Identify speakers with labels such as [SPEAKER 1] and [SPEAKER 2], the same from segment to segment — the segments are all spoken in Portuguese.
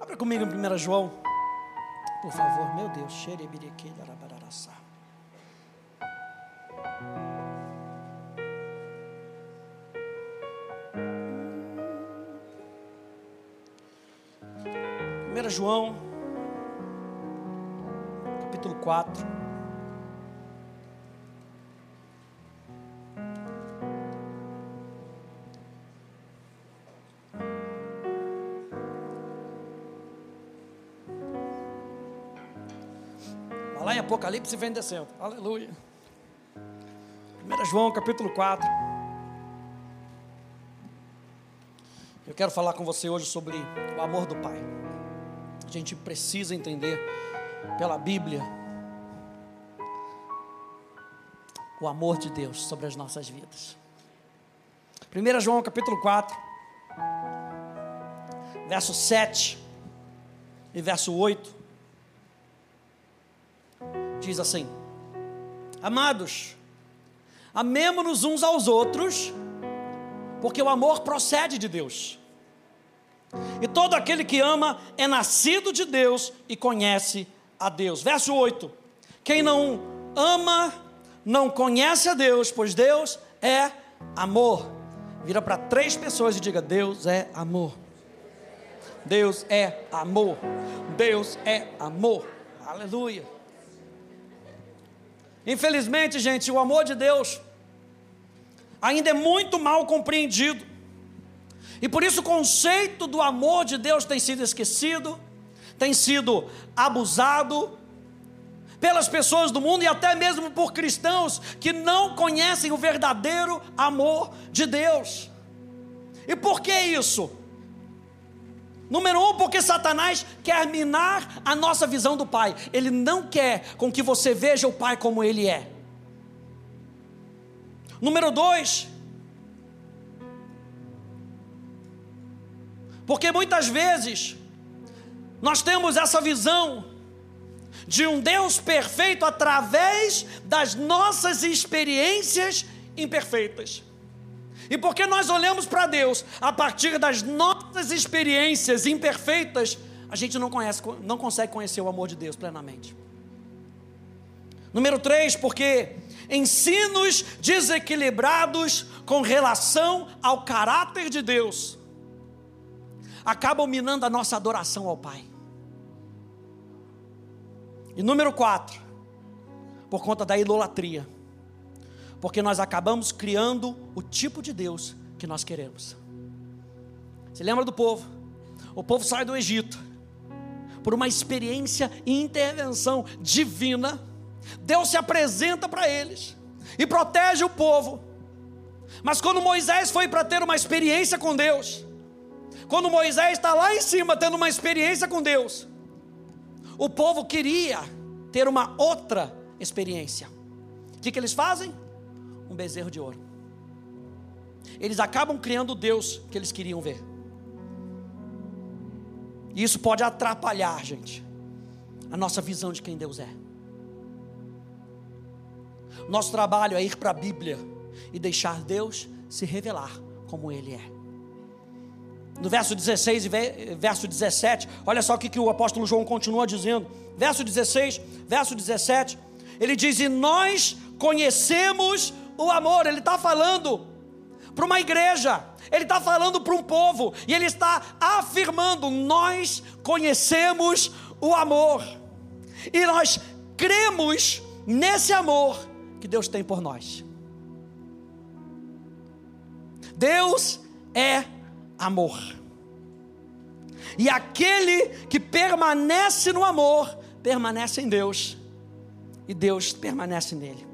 [SPEAKER 1] Abra comigo em 1 João, por favor, meu Deus. Xerebirique, darabararaçá. Primeira João, capítulo 4. Apocalipse vem descendo. Aleluia. 1 João capítulo 4. Eu quero falar com você hoje sobre o amor do Pai. A gente precisa entender pela Bíblia o amor de Deus sobre as nossas vidas. 1 João capítulo 4, verso 7 e verso 8 diz assim: Amados, amemo-nos uns aos outros, porque o amor procede de Deus. E todo aquele que ama é nascido de Deus e conhece a Deus. Verso 8: Quem não ama não conhece a Deus, pois Deus é amor. Vira para três pessoas e diga: Deus é amor. Deus é amor. Deus é amor. Aleluia. Infelizmente, gente, o amor de Deus ainda é muito mal compreendido. E por isso o conceito do amor de Deus tem sido esquecido, tem sido abusado pelas pessoas do mundo e até mesmo por cristãos que não conhecem o verdadeiro amor de Deus. E por que isso? Número um, porque Satanás quer minar a nossa visão do Pai. Ele não quer com que você veja o Pai como ele é. Número dois, porque muitas vezes nós temos essa visão de um Deus perfeito através das nossas experiências imperfeitas. E porque nós olhamos para Deus a partir das nossas experiências imperfeitas, a gente não, conhece, não consegue conhecer o amor de Deus plenamente. Número 3, porque ensinos desequilibrados com relação ao caráter de Deus acabam minando a nossa adoração ao Pai. E número 4, por conta da idolatria porque nós acabamos criando o tipo de Deus que nós queremos. Você lembra do povo? O povo sai do Egito por uma experiência e intervenção divina. Deus se apresenta para eles e protege o povo. Mas quando Moisés foi para ter uma experiência com Deus, quando Moisés está lá em cima tendo uma experiência com Deus, o povo queria ter uma outra experiência. O que, que eles fazem? Um bezerro de ouro. Eles acabam criando o Deus que eles queriam ver. E isso pode atrapalhar, gente, a nossa visão de quem Deus é. Nosso trabalho é ir para a Bíblia e deixar Deus se revelar como Ele é. No verso 16 e verso 17, olha só o que, que o apóstolo João continua dizendo. Verso 16, verso 17, ele diz: E nós conhecemos o amor, ele está falando para uma igreja, ele está falando para um povo, e ele está afirmando: nós conhecemos o amor, e nós cremos nesse amor que Deus tem por nós. Deus é amor, e aquele que permanece no amor, permanece em Deus, e Deus permanece nele.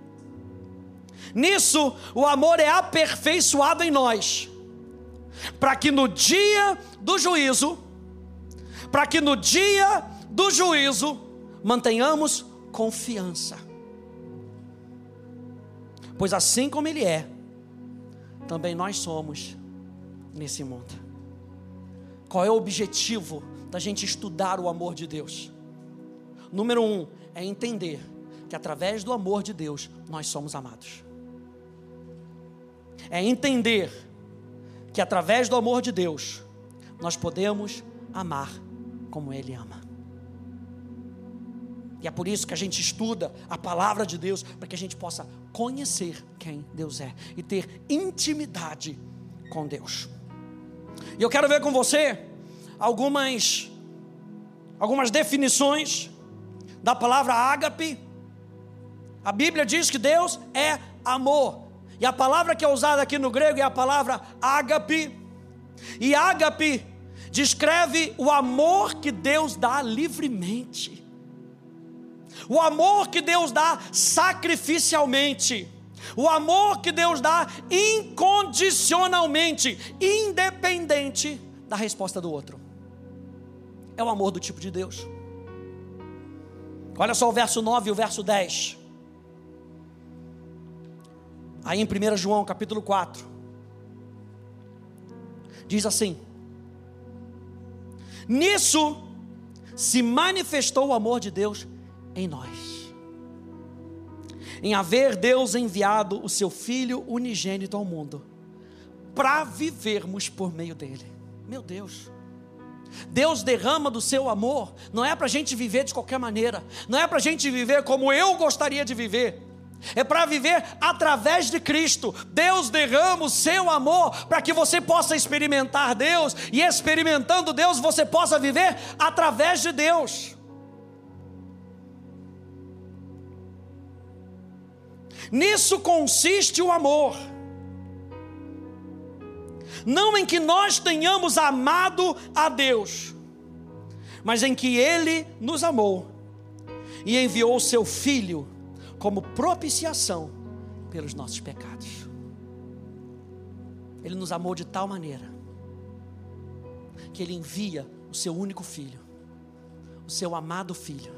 [SPEAKER 1] Nisso, o amor é aperfeiçoado em nós, para que no dia do juízo, para que no dia do juízo, mantenhamos confiança. Pois assim como Ele é, também nós somos nesse mundo. Qual é o objetivo da gente estudar o amor de Deus? Número um é entender que através do amor de Deus nós somos amados é entender que através do amor de Deus nós podemos amar como Ele ama. E é por isso que a gente estuda a palavra de Deus, para que a gente possa conhecer quem Deus é e ter intimidade com Deus. E eu quero ver com você algumas algumas definições da palavra ágape. A Bíblia diz que Deus é amor. E a palavra que é usada aqui no grego é a palavra ágape. E ágape descreve o amor que Deus dá livremente. O amor que Deus dá sacrificialmente. O amor que Deus dá incondicionalmente, independente da resposta do outro. É o amor do tipo de Deus. Olha só o verso 9 e o verso 10. Aí em 1 João capítulo 4. Diz assim: Nisso se manifestou o amor de Deus em nós. Em haver Deus enviado o seu Filho unigênito ao mundo, para vivermos por meio dele. Meu Deus. Deus derrama do seu amor, não é para a gente viver de qualquer maneira, não é para a gente viver como eu gostaria de viver, é para viver através de Cristo. Deus derrama o seu amor para que você possa experimentar Deus, e experimentando Deus, você possa viver através de Deus. Nisso consiste o amor. Não em que nós tenhamos amado a Deus, mas em que Ele nos amou e enviou o seu Filho como propiciação pelos nossos pecados. Ele nos amou de tal maneira que Ele envia o seu único filho, o seu amado filho,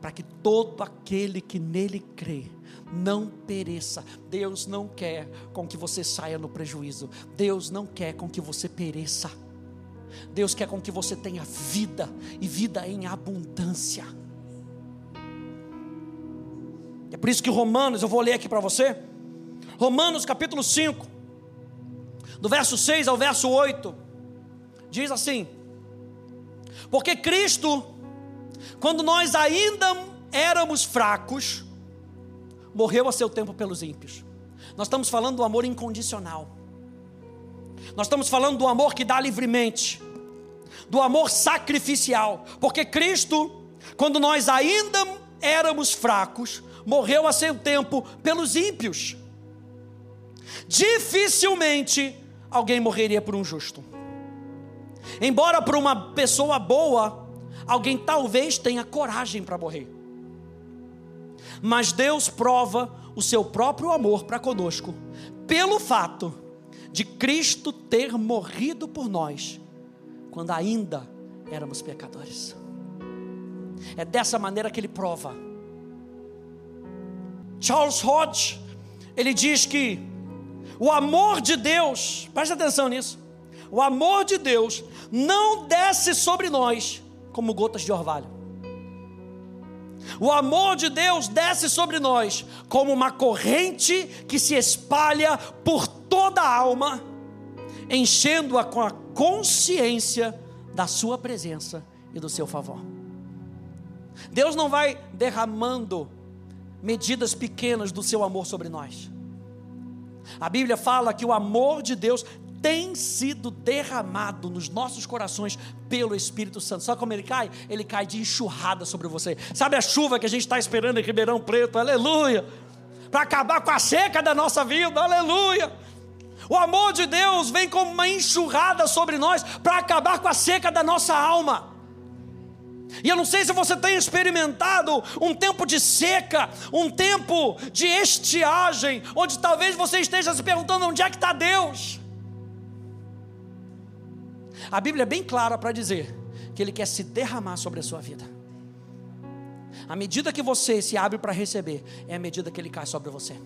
[SPEAKER 1] para que todo aquele que nele crê não pereça. Deus não quer com que você saia no prejuízo. Deus não quer com que você pereça. Deus quer com que você tenha vida e vida em abundância. É por isso que Romanos, eu vou ler aqui para você. Romanos capítulo 5, do verso 6 ao verso 8, diz assim: Porque Cristo, quando nós ainda éramos fracos, morreu a seu tempo pelos ímpios. Nós estamos falando do amor incondicional. Nós estamos falando do amor que dá livremente, do amor sacrificial, porque Cristo, quando nós ainda éramos fracos, morreu a seu tempo pelos ímpios. Dificilmente alguém morreria por um justo. Embora por uma pessoa boa, alguém talvez tenha coragem para morrer mas Deus prova o seu próprio amor para conosco, pelo fato de Cristo ter morrido por nós, quando ainda éramos pecadores. É dessa maneira que ele prova. Charles Hodge, ele diz que o amor de Deus, preste atenção nisso, o amor de Deus não desce sobre nós como gotas de orvalho. O amor de Deus desce sobre nós como uma corrente que se espalha por toda a alma, enchendo-a com a consciência da Sua presença e do seu favor. Deus não vai derramando medidas pequenas do seu amor sobre nós. A Bíblia fala que o amor de Deus tem sido derramado nos nossos corações pelo Espírito Santo. Sabe como ele cai? Ele cai de enxurrada sobre você. Sabe a chuva que a gente está esperando em Ribeirão Preto? Aleluia! Para acabar com a seca da nossa vida, aleluia! O amor de Deus vem como uma enxurrada sobre nós para acabar com a seca da nossa alma. E eu não sei se você tem experimentado um tempo de seca, um tempo de estiagem, onde talvez você esteja se perguntando onde é que está Deus. A Bíblia é bem clara para dizer que Ele quer se derramar sobre a sua vida. A medida que você se abre para receber, é a medida que Ele cai sobre você.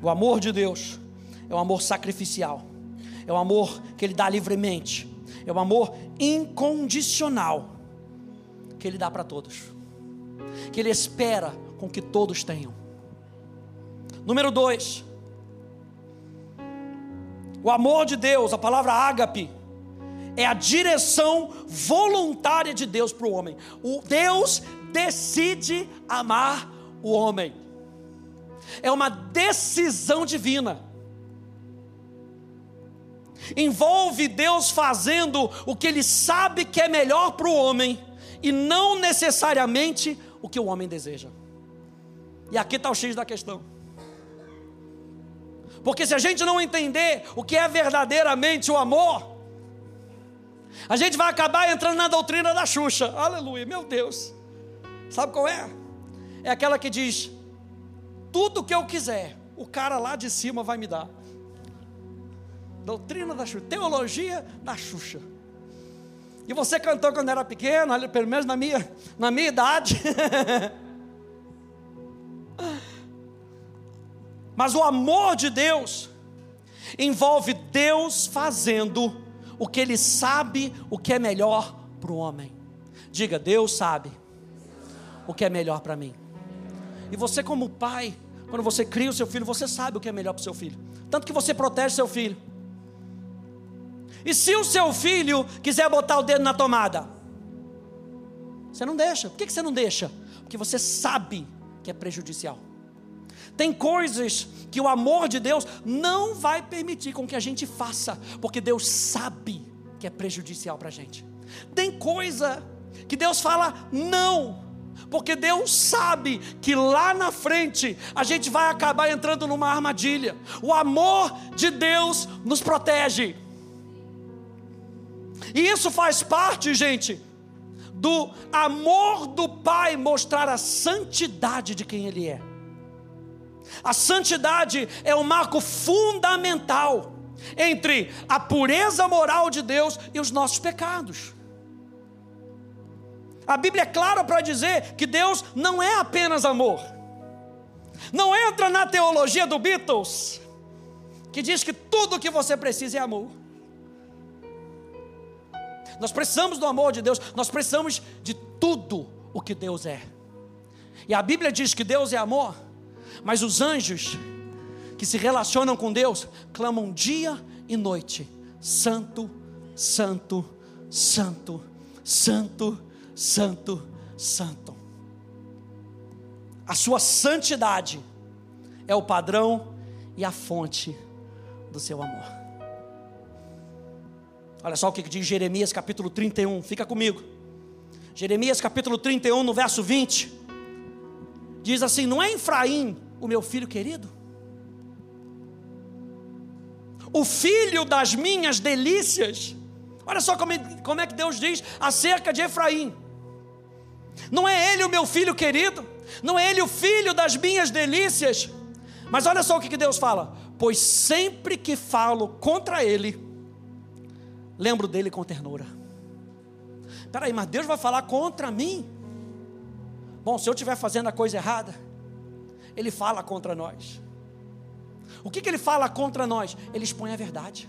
[SPEAKER 1] O amor de Deus é um amor sacrificial, é um amor que Ele dá livremente, é um amor incondicional que Ele dá para todos, que Ele espera com que todos tenham. Número dois, O amor de Deus, a palavra ágape, é a direção voluntária de Deus para o homem. O Deus decide amar o homem. É uma decisão divina. Envolve Deus fazendo o que ele sabe que é melhor para o homem e não necessariamente o que o homem deseja. E aqui está o X da questão. Porque se a gente não entender o que é verdadeiramente o amor, a gente vai acabar entrando na doutrina da Xuxa. Aleluia, meu Deus. Sabe qual é? É aquela que diz: tudo que eu quiser, o cara lá de cima vai me dar. Doutrina da Xuxa, teologia da Xuxa. E você cantou quando era pequeno, pelo menos na minha, na minha idade. Mas o amor de Deus envolve Deus fazendo o que Ele sabe o que é melhor para o homem. Diga, Deus sabe o que é melhor para mim. E você, como pai, quando você cria o seu filho, você sabe o que é melhor para o seu filho. Tanto que você protege seu filho. E se o seu filho quiser botar o dedo na tomada? Você não deixa. Por que você não deixa? Porque você sabe que é prejudicial. Tem coisas que o amor de Deus não vai permitir com que a gente faça, porque Deus sabe que é prejudicial para a gente. Tem coisa que Deus fala não, porque Deus sabe que lá na frente a gente vai acabar entrando numa armadilha. O amor de Deus nos protege. E isso faz parte, gente, do amor do Pai mostrar a santidade de quem Ele é. A santidade é o um marco fundamental entre a pureza moral de Deus e os nossos pecados. A Bíblia é clara para dizer que Deus não é apenas amor. Não entra na teologia do Beatles, que diz que tudo o que você precisa é amor. Nós precisamos do amor de Deus, nós precisamos de tudo o que Deus é. E a Bíblia diz que Deus é amor, mas os anjos que se relacionam com Deus clamam dia e noite: Santo, Santo, Santo, Santo, Santo, Santo. A sua santidade é o padrão e a fonte do seu amor. Olha só o que diz Jeremias capítulo 31, fica comigo. Jeremias capítulo 31, no verso 20, diz assim: Não é Efraim o meu filho querido? O filho das minhas delícias. Olha só como, como é que Deus diz acerca de Efraim. Não é ele o meu filho querido, não é ele o filho das minhas delícias. Mas olha só o que Deus fala: Pois sempre que falo contra ele, lembro dele com ternura. Peraí, mas Deus vai falar contra mim? Bom, se eu estiver fazendo a coisa errada, Ele fala contra nós. O que, que Ele fala contra nós? Ele expõe a verdade.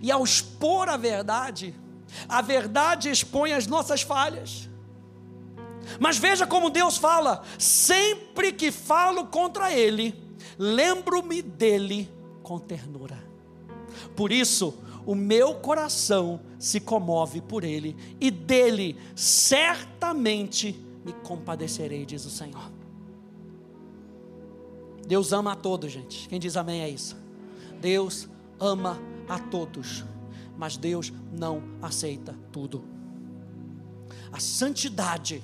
[SPEAKER 1] E ao expor a verdade, a verdade expõe as nossas falhas. Mas veja como Deus fala: sempre que falo contra Ele, lembro-me dele com ternura. Por isso, o meu coração se comove por ele, e dele certamente me compadecerei, diz o Senhor. Deus ama a todos, gente. Quem diz amém é isso. Deus ama a todos, mas Deus não aceita tudo. A santidade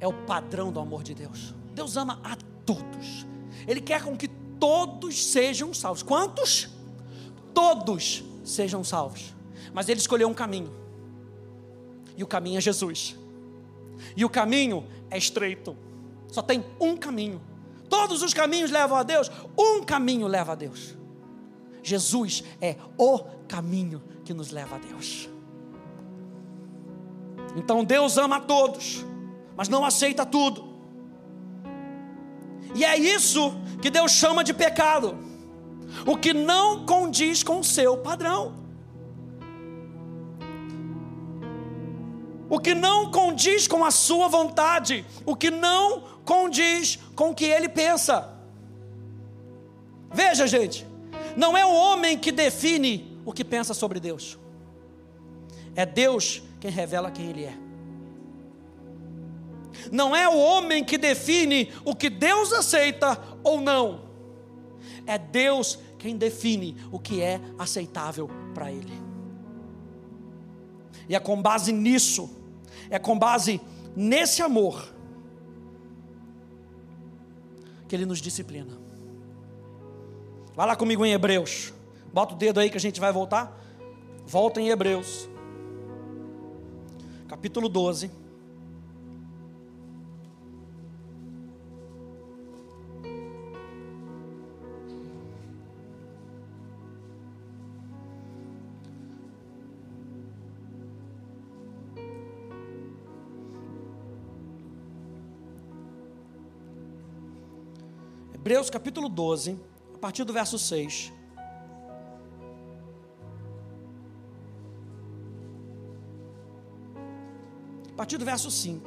[SPEAKER 1] é o padrão do amor de Deus. Deus ama a todos. Ele quer com que todos sejam salvos. Quantos? Todos sejam salvos. Mas ele escolheu um caminho. E o caminho é Jesus. E o caminho é estreito. Só tem um caminho. Todos os caminhos levam a Deus, um caminho leva a Deus. Jesus é o caminho que nos leva a Deus. Então Deus ama a todos, mas não aceita tudo. E é isso que Deus chama de pecado o que não condiz com o seu padrão. O que não condiz com a sua vontade, o que não condiz com o que ele pensa. Veja, gente, Não é o homem que define o que pensa sobre Deus. É Deus quem revela quem Ele é. Não é o homem que define o que Deus aceita ou não. É Deus quem define o que é aceitável para Ele. E é com base nisso, é com base nesse amor, que Ele nos disciplina. Vai lá comigo em Hebreus. Bota o dedo aí que a gente vai voltar. Volta em Hebreus, capítulo 12. Hebreus capítulo 12, a partir do verso 6. A partir do verso 5.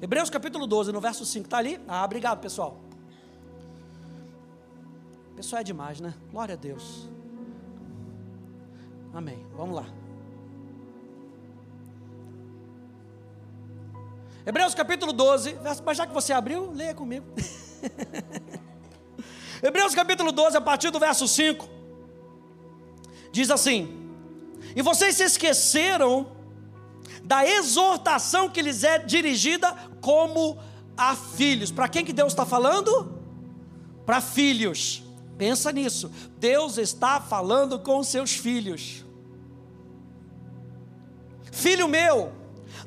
[SPEAKER 1] Hebreus capítulo 12, no verso 5, está ali? Ah, obrigado pessoal. Pessoal é demais, né? Glória a Deus. Amém. Vamos lá. Hebreus capítulo 12, mas já que você abriu, leia comigo. Hebreus capítulo 12, a partir do verso 5, diz assim: E vocês se esqueceram da exortação que lhes é dirigida como a filhos. Para quem que Deus está falando? Para filhos. Pensa nisso. Deus está falando com seus filhos. Filho meu,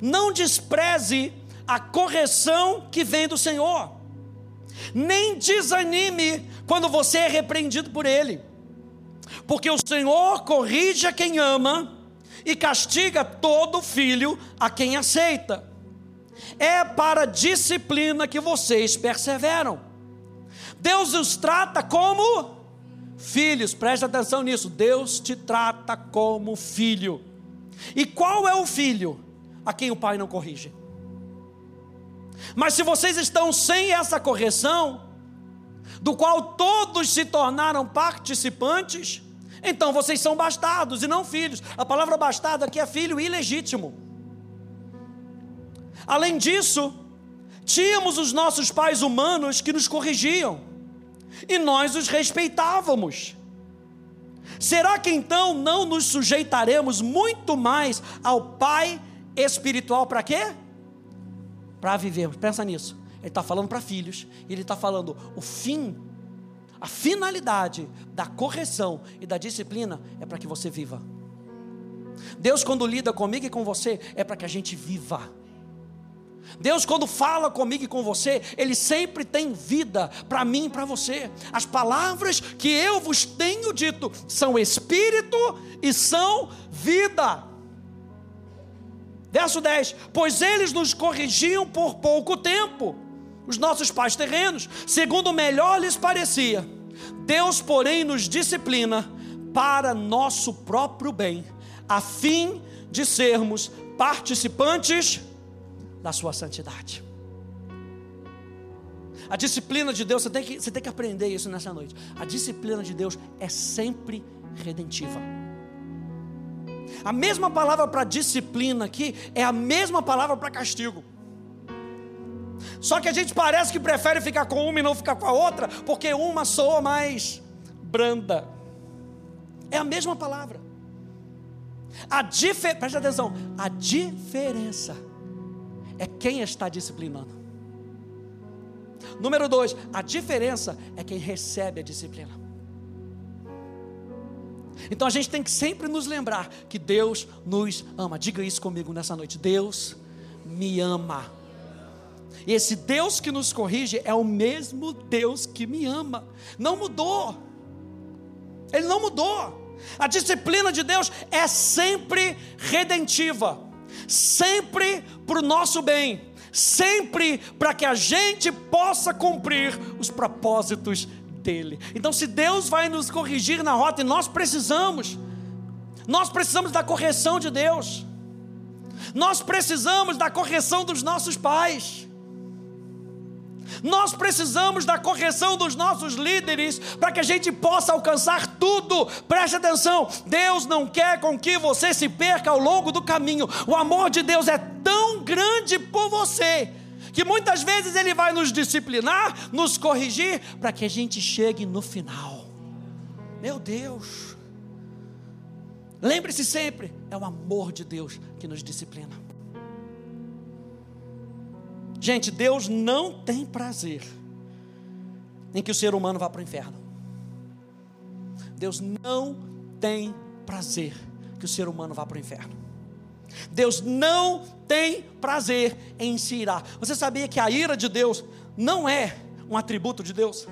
[SPEAKER 1] não despreze a correção que vem do Senhor. Nem desanime quando você é repreendido por Ele, porque o Senhor corrige a quem ama e castiga todo filho a quem aceita. É para a disciplina que vocês perseveram. Deus os trata como filhos, preste atenção nisso. Deus te trata como filho. E qual é o filho a quem o pai não corrige? Mas se vocês estão sem essa correção, do qual todos se tornaram participantes, então vocês são bastardos e não filhos. A palavra bastardo aqui é filho ilegítimo. Além disso, tínhamos os nossos pais humanos que nos corrigiam, e nós os respeitávamos. Será que então não nos sujeitaremos muito mais ao Pai espiritual para quê? Para vivermos. Pensa nisso. Ele está falando para filhos, e ele está falando o fim, a finalidade da correção e da disciplina é para que você viva. Deus, quando lida comigo e com você, é para que a gente viva. Deus, quando fala comigo e com você, Ele sempre tem vida para mim e para você. As palavras que eu vos tenho dito são espírito e são vida. Verso 10: Pois eles nos corrigiam por pouco tempo, os nossos pais terrenos, segundo melhor lhes parecia. Deus, porém, nos disciplina para nosso próprio bem, a fim de sermos participantes da sua santidade. A disciplina de Deus, você tem, que, você tem que aprender isso nessa noite. A disciplina de Deus é sempre redentiva. A mesma palavra para disciplina aqui é a mesma palavra para castigo. Só que a gente parece que prefere ficar com uma e não ficar com a outra, porque uma soa mais branda. É a mesma palavra. A difer... Preste atenção, a diferença é quem está disciplinando. Número dois, a diferença é quem recebe a disciplina. Então a gente tem que sempre nos lembrar que Deus nos ama. Diga isso comigo nessa noite. Deus me ama. E esse Deus que nos corrige é o mesmo Deus que me ama. Não mudou. Ele não mudou. A disciplina de Deus é sempre redentiva, sempre para o nosso bem, sempre para que a gente possa cumprir os propósitos dele. Então, se Deus vai nos corrigir na rota, e nós precisamos, nós precisamos da correção de Deus, nós precisamos da correção dos nossos pais, Nós precisamos da correção dos nossos líderes para que a gente possa alcançar tudo. Preste atenção: Deus não quer com que você se perca ao longo do caminho. O amor de Deus é tão grande por você que muitas vezes Ele vai nos disciplinar, nos corrigir, para que a gente chegue no final. Meu Deus. Lembre-se sempre, é o amor de Deus que nos disciplina. Gente, Deus não tem prazer em que o ser humano vá para o inferno. Deus não tem prazer que o ser humano vá para o inferno. Deus não tem prazer em se irar. Você sabia que a ira de Deus não é um atributo de Deus?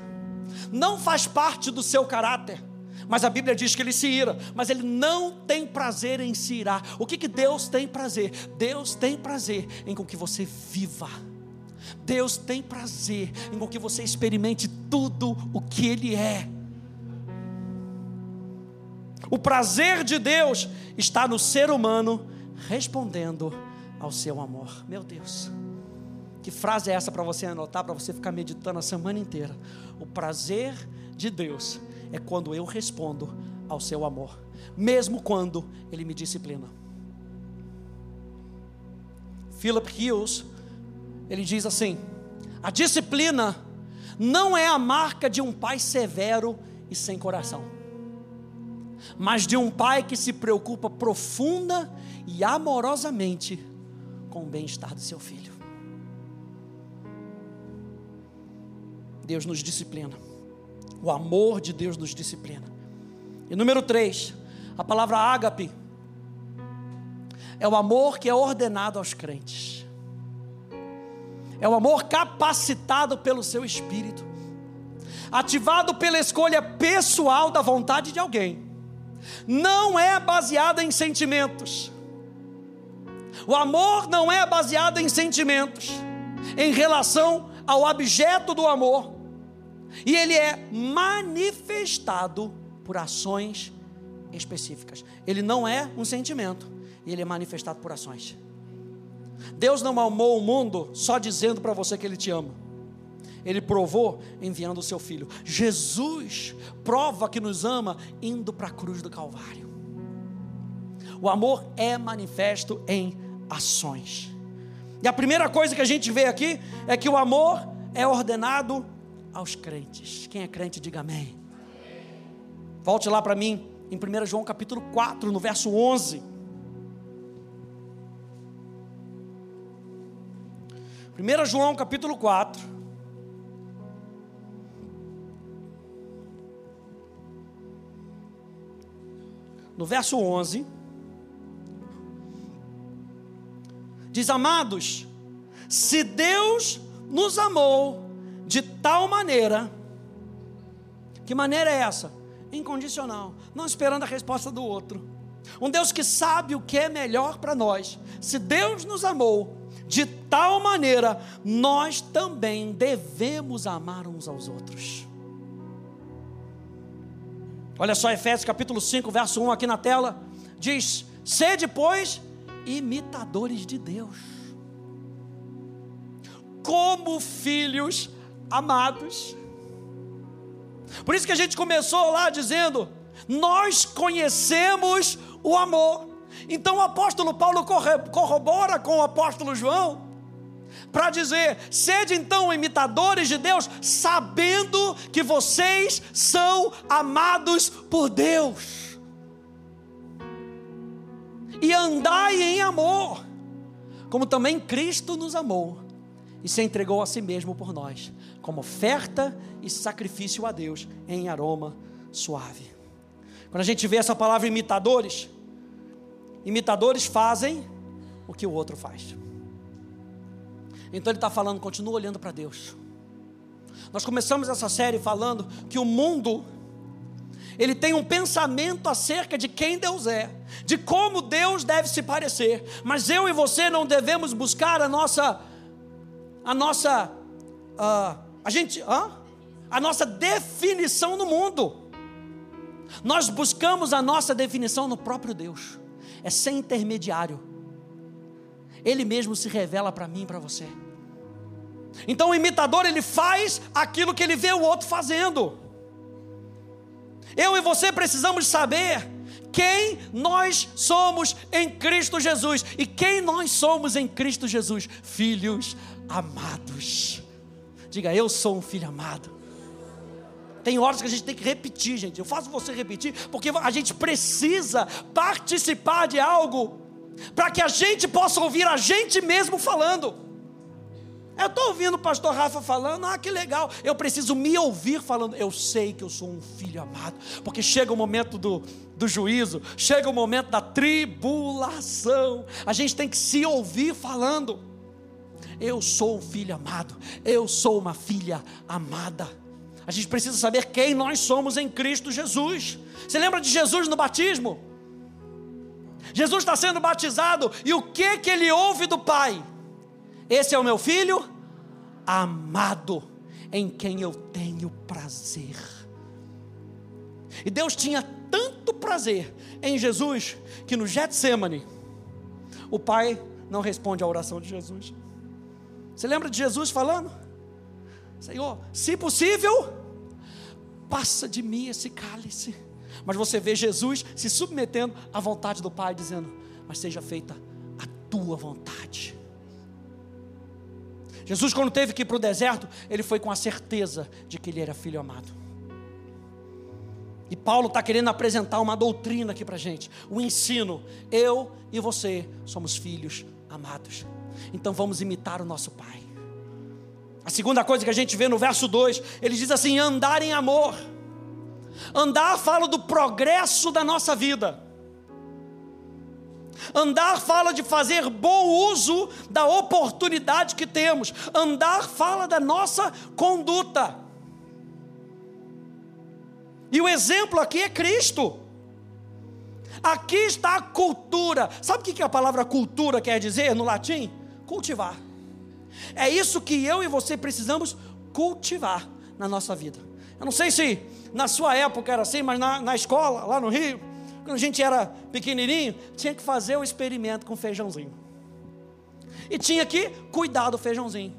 [SPEAKER 1] Não faz parte do seu caráter. Mas a Bíblia diz que ele se ira, mas ele não tem prazer em se irar. O que, que Deus tem prazer? Deus tem prazer em com que você viva. Deus tem prazer em com que você experimente tudo o que Ele é. O prazer de Deus está no ser humano respondendo ao seu amor. Meu Deus, que frase é essa para você anotar, para você ficar meditando a semana inteira? O prazer de Deus é quando eu respondo ao seu amor, mesmo quando Ele me disciplina. Philip Hughes, ele diz assim: a disciplina não é a marca de um pai severo e sem coração mas de um pai que se preocupa profunda e amorosamente com o bem-estar do seu filho. Deus nos disciplina. O amor de Deus nos disciplina. E número três, a palavra ágape é o amor que é ordenado aos crentes. É o amor capacitado pelo seu espírito, ativado pela escolha pessoal da vontade de alguém não é baseada em sentimentos. O amor não é baseado em sentimentos, em relação ao objeto do amor, e ele é manifestado por ações específicas. Ele não é um sentimento, e ele é manifestado por ações. Deus não amou o mundo só dizendo para você que ele te ama. Ele provou enviando o seu filho. Jesus prova que nos ama indo para a cruz do Calvário. O amor é manifesto em ações. E a primeira coisa que a gente vê aqui é que o amor é ordenado aos crentes. Quem é crente, diga amém. Volte lá para mim, em 1 João capítulo 4, no verso 11. 1 João capítulo 4. No verso 11, diz: Amados, se Deus nos amou de tal maneira, que maneira é essa? Incondicional, não esperando a resposta do outro. Um Deus que sabe o que é melhor para nós. Se Deus nos amou de tal maneira, nós também devemos amar uns aos outros. Olha só Efésios capítulo 5, verso 1 aqui na tela. Diz: Sede, pois, imitadores de Deus, como filhos amados. Por isso que a gente começou lá dizendo: Nós conhecemos o amor. Então o apóstolo Paulo corrobora com o apóstolo João para dizer: sede então imitadores de Deus, sabendo que vocês são amados por Deus, e andai em amor, como também Cristo nos amou e se entregou a si mesmo por nós, como oferta e sacrifício a Deus em aroma suave. Quando a gente vê essa palavra imitadores, imitadores fazem o que o outro faz. Então ele está falando, continua olhando para Deus. Nós começamos essa série falando que o mundo ele tem um pensamento acerca de quem Deus é, de como Deus deve se parecer, mas eu e você não devemos buscar a nossa, a nossa, uh, a gente, uh, a nossa definição no mundo. Nós buscamos a nossa definição no próprio Deus, é sem intermediário. Ele mesmo se revela para mim e para você. Então o imitador ele faz aquilo que ele vê o outro fazendo. Eu e você precisamos saber quem nós somos em Cristo Jesus. E quem nós somos em Cristo Jesus? Filhos amados. Diga, eu sou um filho amado. Tem horas que a gente tem que repetir, gente. Eu faço você repetir, porque a gente precisa participar de algo para que a gente possa ouvir a gente mesmo falando. Eu estou ouvindo o pastor Rafa falando, ah, que legal. Eu preciso me ouvir falando. Eu sei que eu sou um filho amado, porque chega o momento do, do juízo, chega o momento da tribulação. A gente tem que se ouvir falando. Eu sou um filho amado, eu sou uma filha amada. A gente precisa saber quem nós somos em Cristo Jesus. Você lembra de Jesus no batismo? Jesus está sendo batizado e o que que ele ouve do Pai? Esse é o meu filho amado, em quem eu tenho prazer. E Deus tinha tanto prazer em Jesus que no Getsemane o Pai não responde à oração de Jesus. Você lembra de Jesus falando? Senhor, se possível, passa de mim esse cálice. Mas você vê Jesus se submetendo à vontade do Pai, dizendo: Mas seja feita a tua vontade. Jesus, quando teve que ir para o deserto, ele foi com a certeza de que ele era filho amado. E Paulo está querendo apresentar uma doutrina aqui para a gente, o um ensino. Eu e você somos filhos amados. Então vamos imitar o nosso Pai. A segunda coisa que a gente vê no verso 2, ele diz assim: andar em amor. Andar fala do progresso da nossa vida. Andar fala de fazer bom uso da oportunidade que temos. Andar fala da nossa conduta. E o exemplo aqui é Cristo. Aqui está a cultura. Sabe o que a palavra cultura quer dizer no latim? Cultivar. É isso que eu e você precisamos cultivar na nossa vida. Eu não sei se na sua época era assim, mas na, na escola, lá no Rio, quando a gente era pequenininho, tinha que fazer o experimento com feijãozinho. E tinha que cuidar do feijãozinho.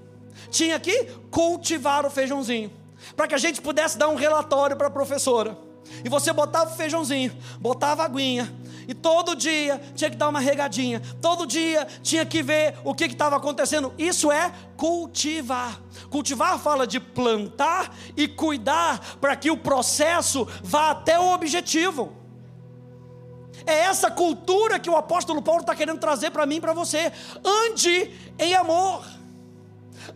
[SPEAKER 1] Tinha que cultivar o feijãozinho. Para que a gente pudesse dar um relatório para a professora. E você botava o feijãozinho, botava a aguinha, e todo dia tinha que dar uma regadinha, todo dia tinha que ver o que estava acontecendo. Isso é cultivar. Cultivar fala de plantar e cuidar para que o processo vá até o objetivo. É essa cultura que o apóstolo Paulo está querendo trazer para mim e para você. Ande em amor,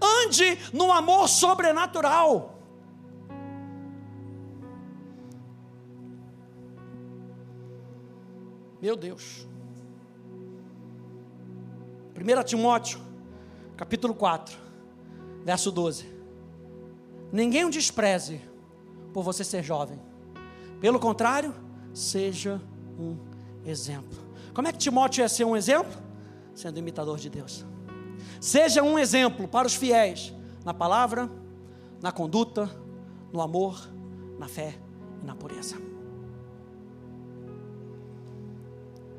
[SPEAKER 1] ande no amor sobrenatural. Meu Deus. 1 Timóteo, capítulo 4, verso 12. Ninguém o despreze por você ser jovem. Pelo contrário, seja um exemplo. Como é que Timóteo ia ser um exemplo? Sendo imitador de Deus. Seja um exemplo para os fiéis na palavra, na conduta, no amor, na fé e na pureza.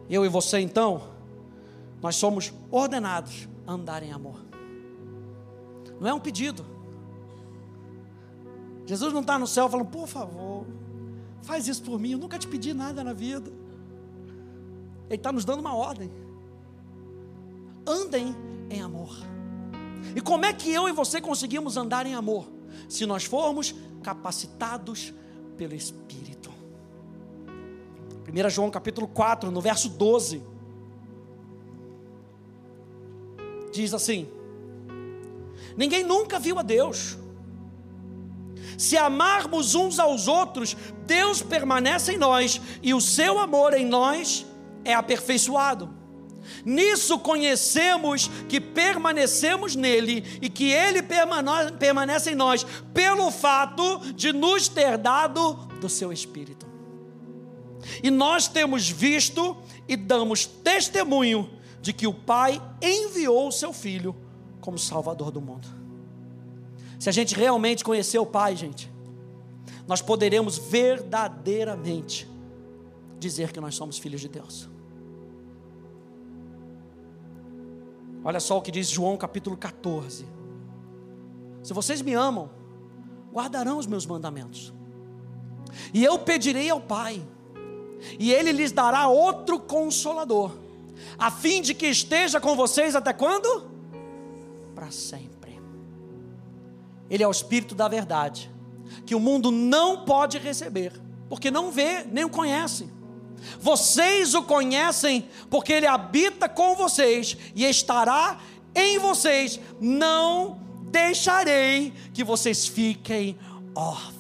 [SPEAKER 1] Eu e você então, nós somos ordenados a andar em amor. Não é um pedido. Jesus não está no céu falando, por favor, faz isso por mim, eu nunca te pedi nada na vida. Ele está nos dando uma ordem. Andem em amor. E como é que eu e você conseguimos andar em amor? Se nós formos capacitados pelo Espírito. 1 João capítulo 4, no verso 12. Diz assim: Ninguém nunca viu a Deus. Se amarmos uns aos outros, Deus permanece em nós e o seu amor em nós é aperfeiçoado. Nisso conhecemos que permanecemos nele e que ele permanece em nós, pelo fato de nos ter dado do seu Espírito. E nós temos visto e damos testemunho de que o Pai enviou o seu Filho como Salvador do mundo. Se a gente realmente conhecer o Pai, gente, nós poderemos verdadeiramente dizer que nós somos filhos de Deus. Olha só o que diz João capítulo 14, Se vocês me amam, guardarão os meus mandamentos. E eu pedirei ao Pai, e Ele lhes dará outro consolador, a fim de que esteja com vocês até quando? Para sempre. Ele é o Espírito da verdade, que o mundo não pode receber, porque não vê nem o conhece. Vocês o conhecem, porque Ele habita com vocês e estará em vocês. Não deixarei que vocês fiquem órfãos.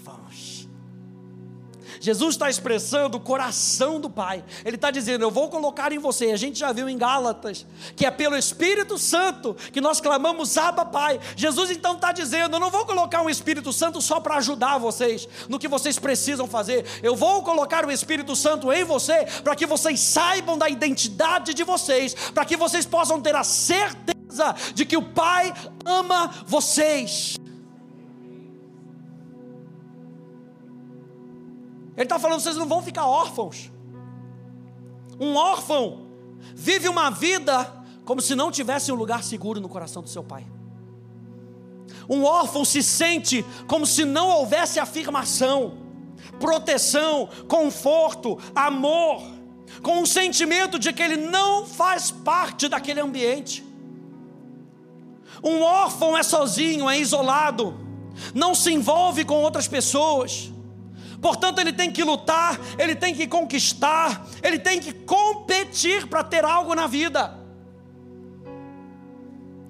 [SPEAKER 1] Jesus está expressando o coração do Pai. Ele está dizendo: Eu vou colocar em você. A gente já viu em Gálatas que é pelo Espírito Santo que nós clamamos Abba Pai. Jesus então está dizendo: Eu não vou colocar um Espírito Santo só para ajudar vocês no que vocês precisam fazer. Eu vou colocar o Espírito Santo em você para que vocês saibam da identidade de vocês, para que vocês possam ter a certeza de que o Pai ama vocês. Ele está falando: vocês não vão ficar órfãos. Um órfão vive uma vida como se não tivesse um lugar seguro no coração do seu pai. Um órfão se sente como se não houvesse afirmação, proteção, conforto, amor, com um sentimento de que ele não faz parte daquele ambiente. Um órfão é sozinho, é isolado, não se envolve com outras pessoas Portanto, ele tem que lutar, ele tem que conquistar, ele tem que competir para ter algo na vida.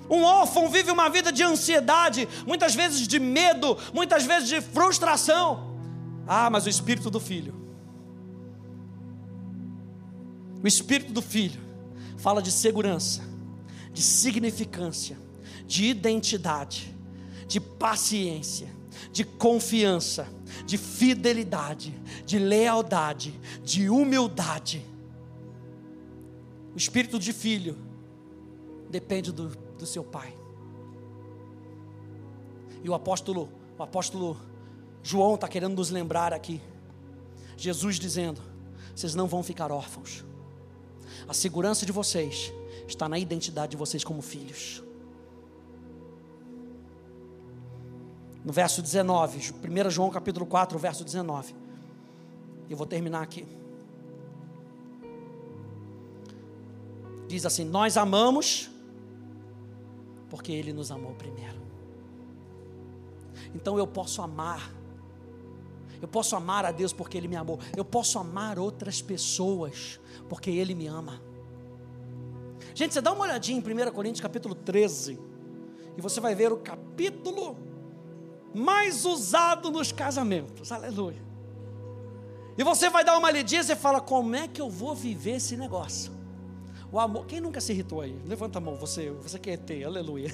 [SPEAKER 1] Um órfão vive uma vida de ansiedade, muitas vezes de medo, muitas vezes de frustração. Ah, mas o espírito do filho. O espírito do filho fala de segurança, de significância, de identidade, de paciência, de confiança de fidelidade, de lealdade, de humildade. O espírito de filho depende do, do seu pai. E o apóstolo, o apóstolo João está querendo nos lembrar aqui. Jesus dizendo: vocês não vão ficar órfãos. A segurança de vocês está na identidade de vocês como filhos. No verso 19, 1 João capítulo 4, verso 19. Eu vou terminar aqui. Diz assim: Nós amamos porque Ele nos amou primeiro. Então eu posso amar, eu posso amar a Deus porque Ele me amou, eu posso amar outras pessoas porque Ele me ama. Gente, você dá uma olhadinha em 1 Coríntios capítulo 13, e você vai ver o capítulo mais usado nos casamentos. Aleluia. E você vai dar uma lidinha e fala: como é que eu vou viver esse negócio? O amor. Quem nunca se irritou aí? Levanta a mão, você, você quer ter, aleluia.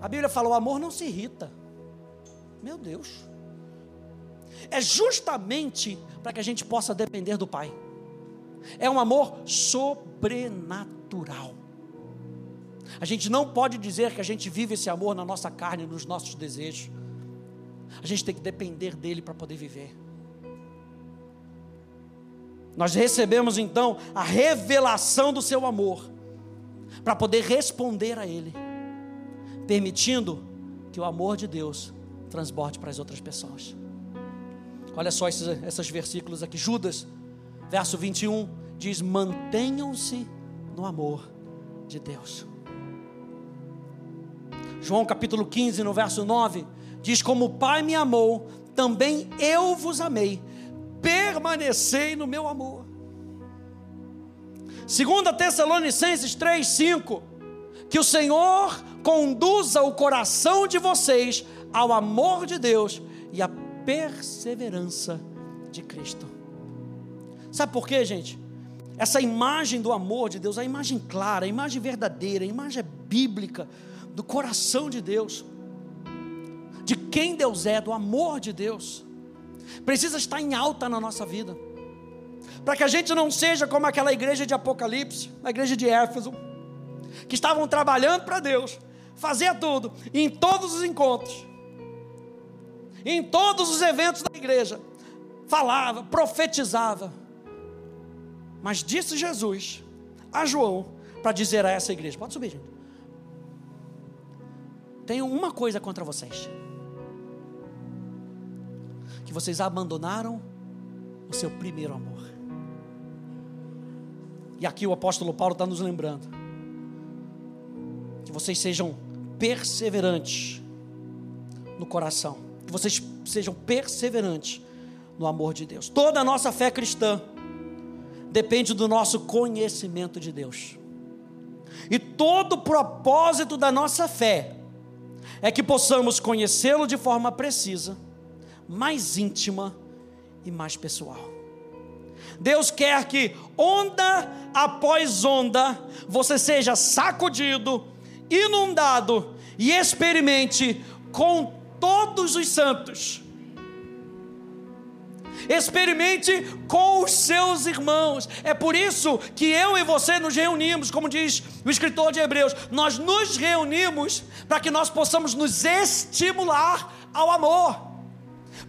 [SPEAKER 1] A Bíblia fala: o amor não se irrita. Meu Deus. É justamente para que a gente possa depender do Pai. É um amor sobrenatural. A gente não pode dizer que a gente vive esse amor na nossa carne, nos nossos desejos. A gente tem que depender dele para poder viver. Nós recebemos então a revelação do seu amor, para poder responder a ele, permitindo que o amor de Deus transborde para as outras pessoas. Olha só esses, esses versículos aqui. Judas, verso 21, diz: Mantenham-se no amor de Deus. João capítulo 15, no verso 9, diz: Como o Pai me amou, também eu vos amei, permanecei no meu amor. Segunda Tessalonicenses 3, 5, que o Senhor conduza o coração de vocês ao amor de Deus e à perseverança de Cristo. Sabe por quê, gente? Essa imagem do amor de Deus, a imagem clara, a imagem verdadeira, a imagem bíblica, do coração de Deus, de quem Deus é, do amor de Deus, precisa estar em alta na nossa vida, para que a gente não seja como aquela igreja de Apocalipse, a igreja de Éfeso, que estavam trabalhando para Deus, fazia tudo, em todos os encontros, em todos os eventos da igreja, falava, profetizava, mas disse Jesus a João para dizer a essa igreja: pode subir, gente tenho uma coisa contra vocês: que vocês abandonaram o seu primeiro amor. E aqui o apóstolo Paulo está nos lembrando que vocês sejam perseverantes no coração, que vocês sejam perseverantes no amor de Deus. Toda a nossa fé cristã depende do nosso conhecimento de Deus. E todo o propósito da nossa fé é que possamos conhecê-lo de forma precisa, mais íntima e mais pessoal. Deus quer que onda após onda você seja sacudido, inundado e experimente com todos os santos. Experimente com os seus irmãos. É por isso que eu e você nos reunimos, como diz o escritor de Hebreus, nós nos reunimos para que nós possamos nos estimular ao amor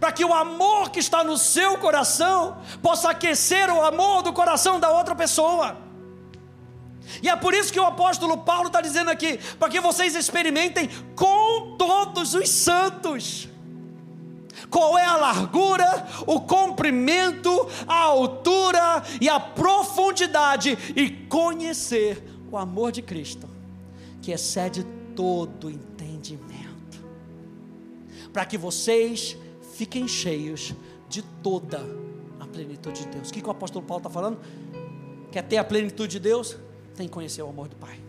[SPEAKER 1] para que o amor que está no seu coração possa aquecer o amor do coração da outra pessoa. E é por isso que o apóstolo Paulo está dizendo aqui: para que vocês experimentem com todos os santos. Qual é a largura, o comprimento, a altura e a profundidade, e conhecer o amor de Cristo, que excede todo entendimento, para que vocês fiquem cheios de toda a plenitude de Deus. O que, o apóstolo Paulo está falando? Quer ter a plenitude de Deus? Tem que conhecer o amor do Pai.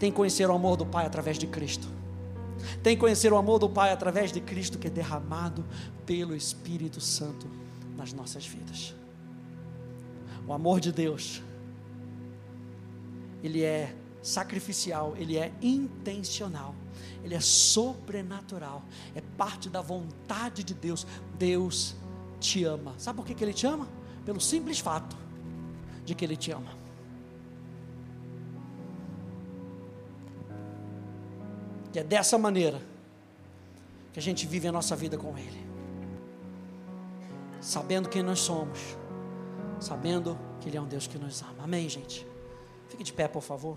[SPEAKER 1] Tem que conhecer o amor do Pai através de Cristo. Tem que conhecer o amor do Pai através de Cristo que é derramado pelo Espírito Santo nas nossas vidas. O amor de Deus, ele é sacrificial, ele é intencional ele é sobrenatural, é parte da vontade de Deus. Deus te ama. Sabe por que, que ele te ama? Pelo simples fato de que ele te ama. E é dessa maneira que a gente vive a nossa vida com Ele, sabendo quem nós somos, sabendo que Ele é um Deus que nos ama. Amém, gente? Fique de pé, por favor.